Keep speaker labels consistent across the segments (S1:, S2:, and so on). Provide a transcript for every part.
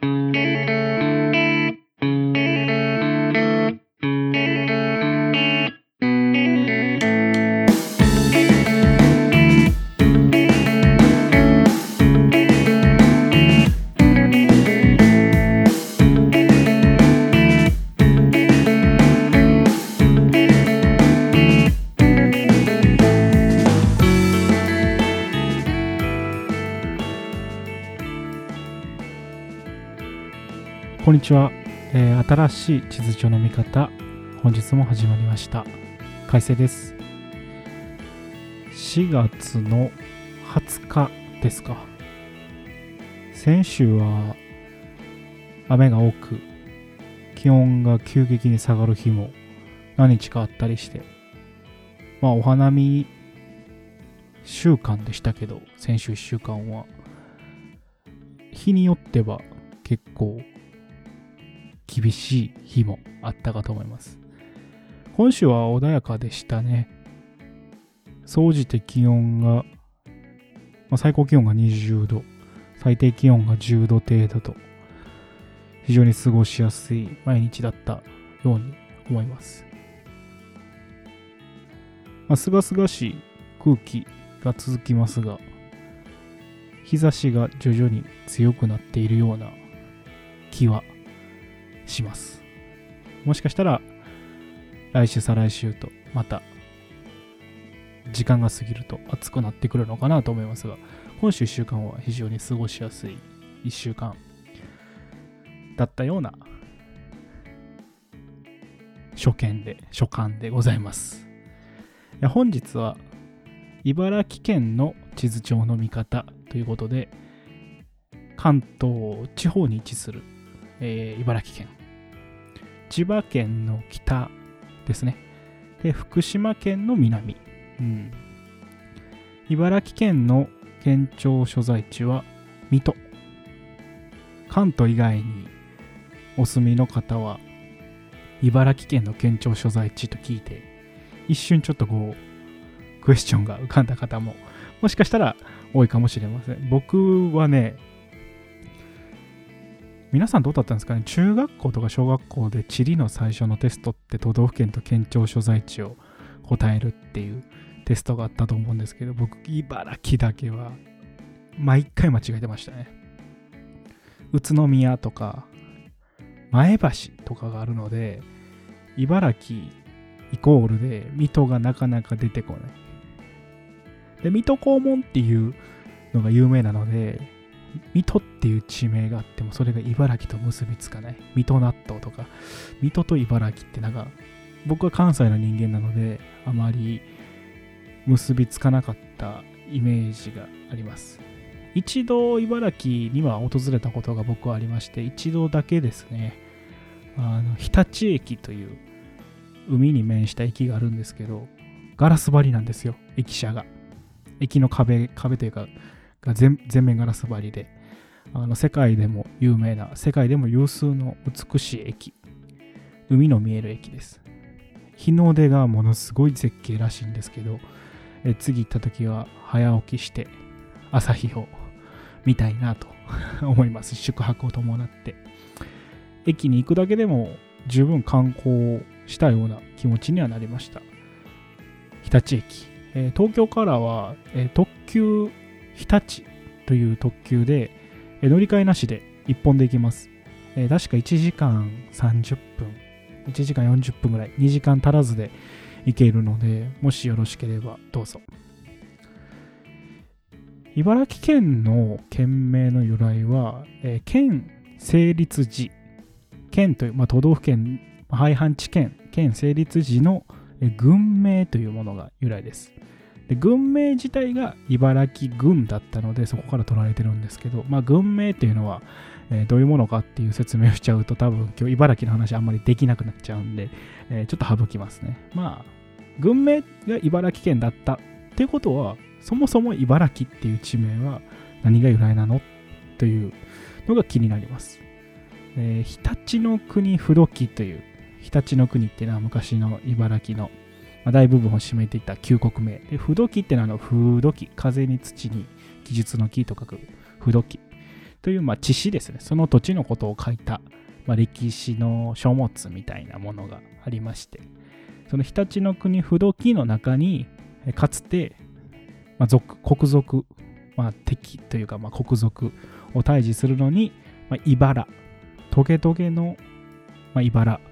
S1: Mm-hmm. こんにちは、えー新しい地図帳の見方本日も始まりました。快晴です。4月の20日ですか。先週は雨が多く気温が急激に下がる日も何日かあったりしてまあお花見週間でしたけど先週1週間は。日によっては結構厳しい日もあったかと思います。今週は穏やかでしたね。総じて気温が、まあ、最高気温が20度、最低気温が10度程度と、非常に過ごしやすい毎日だったように思います。ま、すがすがしい空気が続きますが、日差しが徐々に強くなっているような気はします。もしかしたら来週再来週とまた時間が過ぎると暑くなってくるのかなと思いますが今週1週間は非常に過ごしやすい1週間だったような初見で初感でございます本日は茨城県の地図帳の見方ということで関東地方に位置する、えー茨城県千葉県の北ですね。で、福島県の南。うん。茨城県の県庁所在地は水戸。関東以外にお住みの方は、茨城県の県庁所在地と聞いて、一瞬ちょっとこう、クエスチョンが浮かんだ方も、もしかしたら多いかもしれません。僕はね、皆さんどうだったんですかね？中学校とか小学校で地理の最初のテストって都道府県と県庁所在地を答えるっていうテストがあったと思うんですけど僕茨城だけは毎回間違えてましたね。宇都宮とか前橋とかがあるので茨城イコールで水戸がなかなか出てこない。で水戸黄門っていうのが有名なので水戸っていう地名があってもそれが茨城と結びつかない。水戸納豆とか。水戸と茨城ってなんか僕は関西の人間なのであまり結びつかなかったイメージがあります。一度茨城には訪れたことが僕はありまして一度だけですね。あの日立駅という海に面した駅があるんですけどガラス張りなんですよ。駅舎が。駅の壁壁というかが全面ガラス張りであの世界でも有名な世界でも有数の美しい駅。海の見える駅です。日の出がものすごい絶景らしいんですけどえ次行った時は早起きして朝日を見たいなと 思います。宿泊を伴って。駅に行くだけでも十分観光したような気持ちにはなりました。日立駅、え東京からは、え特急日立という特急で、え乗り換えなしで1本で行きます。え確か1時間30分、1時間40分ぐらい、2時間足らずで行けるので、もしよろしければどうぞ。茨城県の県名の由来は、え県成立時、県という、まあ、都道府県、廃藩置県、県成立時の、えー郡名というものが由来です。で軍名自体が茨城郡だったのでそこから取られてるんですけど、まあ、軍名っていうのは、えーどういうものかっていう説明をしちゃうと多分今日茨城の話あんまりできなくなっちゃうんで、えーちょっと省きますね。まあ軍名が茨城県だったっていうことはそもそも茨城っていう地名は何が由来なのというのが気になります、えー日立の国不土記という日立の国っていうのは昔の茨城のまあ大部分を占めていた旧国名。で、不土記ってのはあの、風土記、風に土に技術の木と書く不土記。という、まあ、知史ですね。その土地のことを書いた、まあ、歴史の書物みたいなものがありまして、その日立の国不土記の中に、かつて、まあ、族国族、まあ、敵というか、まあ、国族を退治するのに、まあ、茨、トゲトゲの、まあ、茨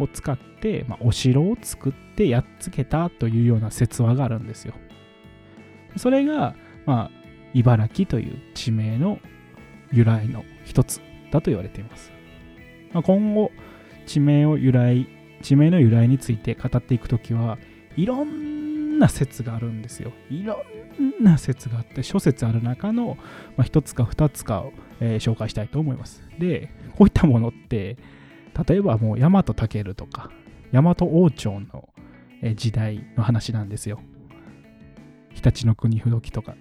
S1: を使って、まあ、お城を作ってやっつけたというような説話があるんですよ。それが、まあ、茨城という地名の由来の一つだと言われています。まあ、今後、地名を由来、地名の由来について語っていくときは、いろんな説があるんですよ。いろんな説があって、諸説ある中の、まあ、1つか2つかを、えー、紹介したいと思います。で、こういったものって、例えばもう大和武とか、大和王朝の時代の話なんですよ。日立の国不動記とか。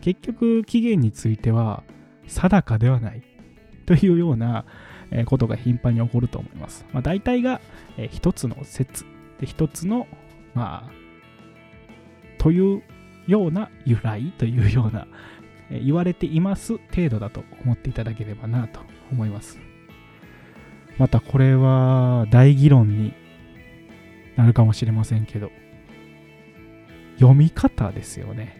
S1: 結局、起源については定かではないというようなことが頻繁に起こると思います。まあ、大体が一つの説で一つの、まあ、というような由来というような言われています程度だと思っていただければなと思います。またこれは大議論になるかもしれませんけど、読み方ですよね。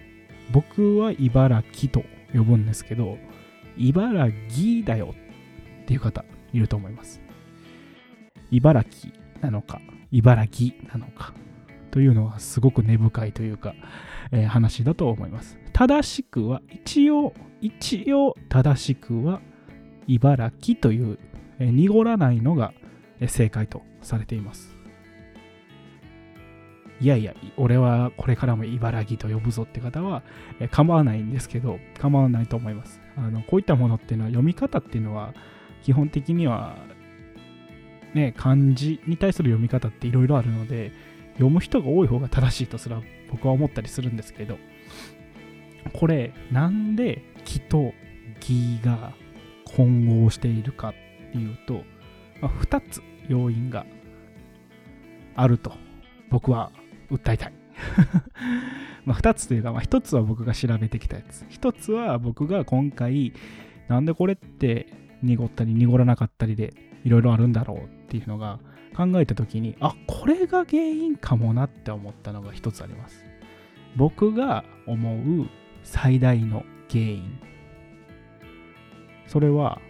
S1: 僕は茨城と呼ぶんですけど、茨城だよっていう方いると思います。茨城なのか、茨城なのかというのはすごく根深いというか、えー、話だと思います。正しくは、一応、一応正しくは茨城という濁らないのが正解とされています。いやいや、俺はこれからも茨城と呼ぶぞって方は構わないんですけど、構わないと思います。あのこういったものっていうのは読み方っていうのは基本的にはね、漢字に対する読み方っていろいろあるので、読む人が多い方が正しいとすら僕は思ったりするんですけど、これ、なんで木と義が混合しているかっっていうと、まあ、2つ要因があると僕は訴えたい。ま2つというか、まあ、1つは僕が調べてきたやつ。1つは僕が今回なんでこれって濁ったり濁らなかったりでいろいろあるんだろうっていうのが考えた時にあこれが原因かもなって思ったのが1つあります。僕が思う最大の原因。それは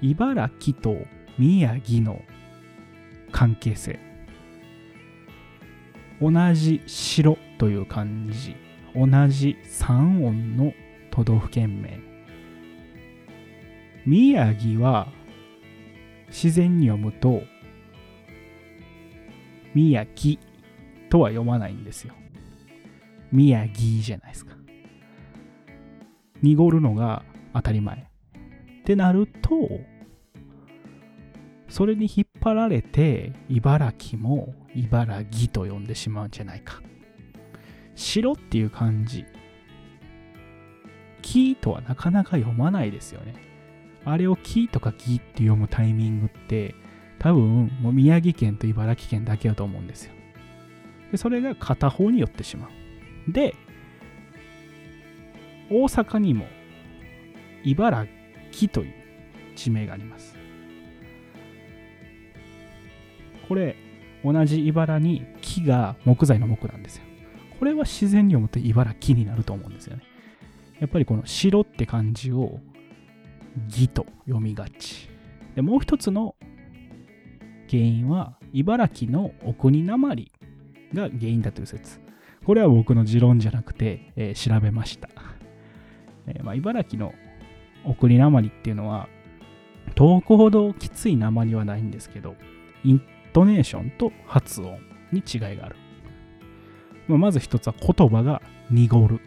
S1: 茨城と宮城の関係性。同じ城という漢字。同じ三音の都道府県名。宮城は自然に読むと宮城とは読まないんですよ。宮城じゃないですか。濁るのが当たり前。ってなると、それに引っ張られて、茨城も茨城と呼んでしまうんじゃないか。城っていう漢字。木とはなかなか読まないですよね。あれを木とか木って読むタイミングって、多分もう宮城県と茨城県だけだと思うんですよ。でそれが片方に寄ってしまう。で、大阪にも茨木という地名があります。これ、同じ茨に木が木材の木なんですよ。これは自然に読むと茨木になると思うんですよね。やっぱりこの城って漢字を義と読みがち。でもう一つの原因は茨城のお国なまりが原因だという説。これは僕の持論じゃなくて、えー、調べました。えーまあ、茨城の送りなまりっていうのは、遠くほどきついなまりはないんですけど、イントネーションと発音に違いがある。まあ、まず一つは言葉が濁る。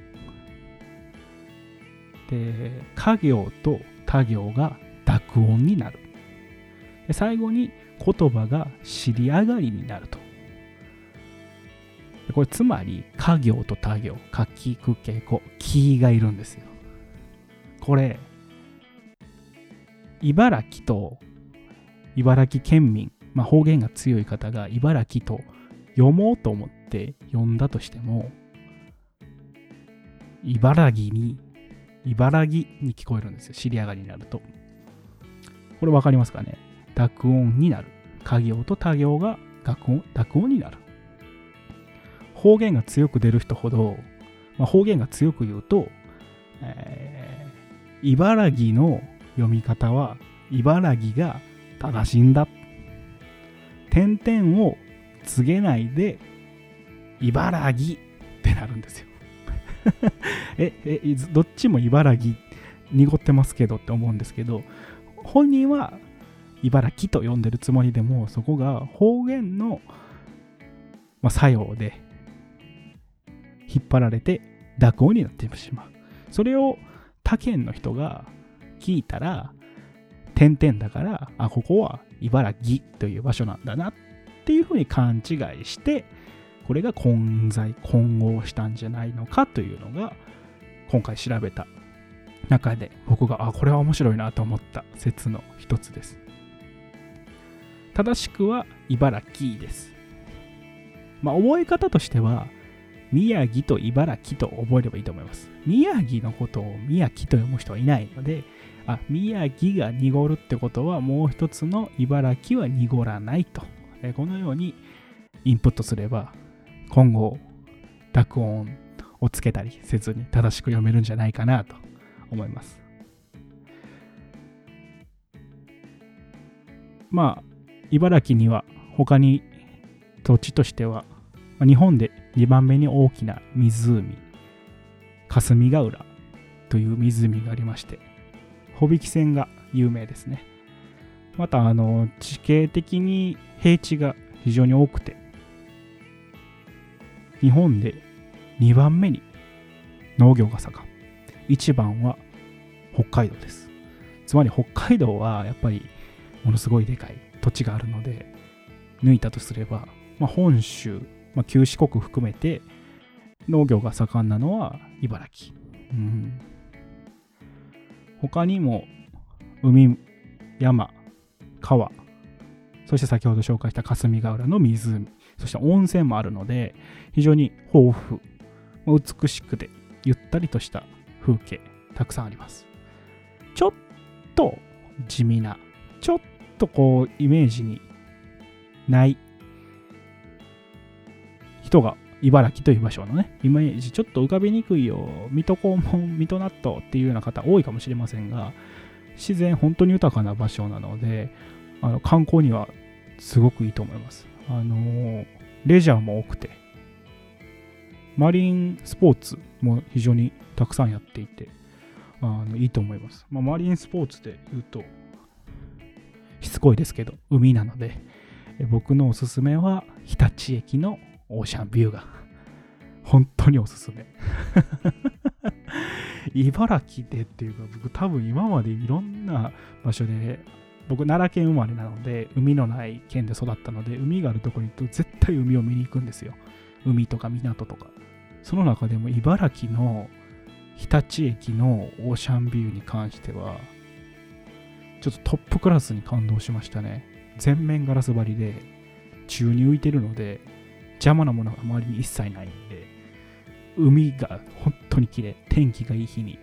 S1: で、家行と他行が濁音になる。で最後に言葉が尻上がりになると。これつまり家行と他行、書きくけこ、キーがいるんですよ。これ、茨城と茨城県民、まあ、方言が強い方が茨城と読もうと思って読んだとしても、茨城に茨城に聞こえるんですよ。尻上がりになると。これ分かりますかね？濁音になる。家行と他行が濁音濁音になる。方言が強く出る人ほど、まあ、方言が強く言うと、えー、茨城の読み方は茨城が正しいんだ。点々を告げないで茨城ってなるんですよ ええどっちも茨城濁ってますけどって思うんですけど本人は茨城と呼んでるつもりでもそこが方言の、まあ、作用で引っ張られて濁音になってしまうそれを他県の人が聞いたら点々だからあここは茨城という場所なんだなっていうふうに勘違いしてこれが混在混合したんじゃないのかというのが今回調べた中で僕があこれは面白いなと思った説の一つです。正しくは茨城です。まあ覚え方としては宮城と茨城と覚えればいいと思います宮城のことを宮城と読む人はいないのであ宮城が濁るってことはもう一つの茨城は濁らないとこのようにインプットすれば今後濁音をつけたりせずに正しく読めるんじゃないかなと思います。まあ茨城には他に土地としては日本で2番目に大きな湖霞ヶ浦という湖がありまして帆引き船が有名ですねまたあの地形的に平地が非常に多くて日本で2番目に農業が盛ん。1番は北海道です。つまり北海道はやっぱりものすごいでかい土地があるので、抜いたとすれば、まあ、本州、まあ、旧四国含めて農業が盛んなのは茨城。うん、他にも海、山、川、そして先ほど紹介した霞ヶ浦の湖、そして温泉もあるので、非常に豊富、美しくてゆったりとした風景、たくさんあります。ちょっと地味な、ちょっとこう、イメージにない人が茨城という場所のね、イメージちょっと浮かびにくいよ、水戸黄門、水戸納豆っていうような方多いかもしれませんが、自然本当に豊かな場所なので、あの観光にはすごくいいと思います。あのレジャーも多くて、マリンスポーツも非常にたくさんやっていて、あのいいと思います。まあ、マリンスポーツで言うと、しつこいですけど、海なので、僕のおすすめは日立駅のオーシャンビューが本当におすすめ。茨城でっていうか、僕多分今までいろんな場所で僕、奈良県生まれなので、海のない県で育ったので、海があるところに行くと絶対海を見に行くんですよ。海とか港とか。その中でも茨城の日立駅のオーシャンビューに関しては、ちょっとトップクラスに感動しましたね。全面ガラス張りで、宙に浮いてるので、邪魔なものが周りに一切ないんで、海が本当に綺麗、天気がいい日に、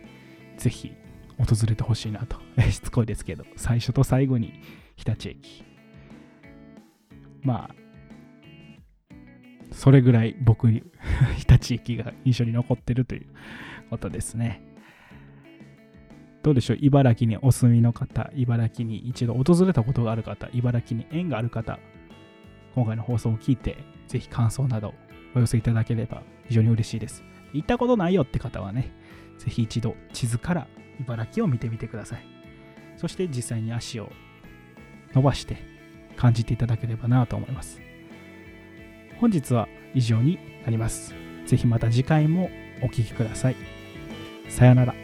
S1: ぜひ訪れてほしいなと。しつこいですけど、最初と最後に日立駅。まあ、それぐらい僕に、日立駅が印象に残ってるということですね。どうでしょう？茨城にお住みの方、茨城に一度訪れたことがある方、茨城に縁がある方、今回の放送を聞いて、ぜひ感想などお寄せいただければ非常に嬉しいです。行ったことないよって方はね、ぜひ一度地図から茨城を見てみてください。そして実際に足を伸ばして感じていただければなと思います。本日は以上になります。ぜひまた次回もお聴きください。さよなら。